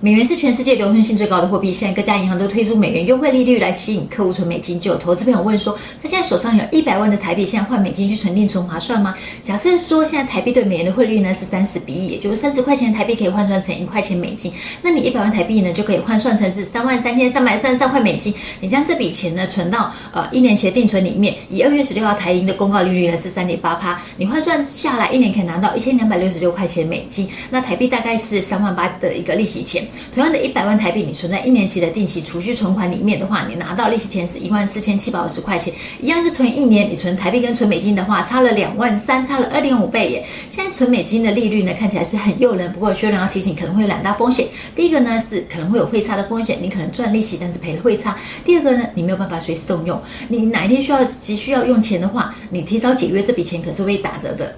美元是全世界流通性最高的货币，现在各家银行都推出美元优惠利率来吸引客户存美金。就有投资朋友问说，他现在手上有一百万的台币，现在换美金去存定存划算吗？假设说现在台币对美元的汇率呢是三十比一，也就是三十块钱台币可以换算成一块钱美金，那你一百万台币呢就可以换算成是三万三千三百三十三块美金。你将这笔钱呢存到呃一年期的定存里面，以二月十六号台银的公告利率呢是三点八趴，你换算下来一年可以拿到一千两百六十六块钱美金，那台币大概是三万八的一个利息钱。同样的一百万台币，你存在一年期的定期储蓄存款里面的话，你拿到利息钱是一万四千七百五十块钱，一样是存一年。你存台币跟存美金的话，差了两万三，差了二点五倍耶。现在存美金的利率呢，看起来是很诱人，不过薛仁要提醒，可能会有两大风险。第一个呢是可能会有汇差的风险，你可能赚利息，但是赔了汇差。第二个呢，你没有办法随时动用，你哪一天需要急需要用钱的话，你提早解约，这笔钱可是会打折的。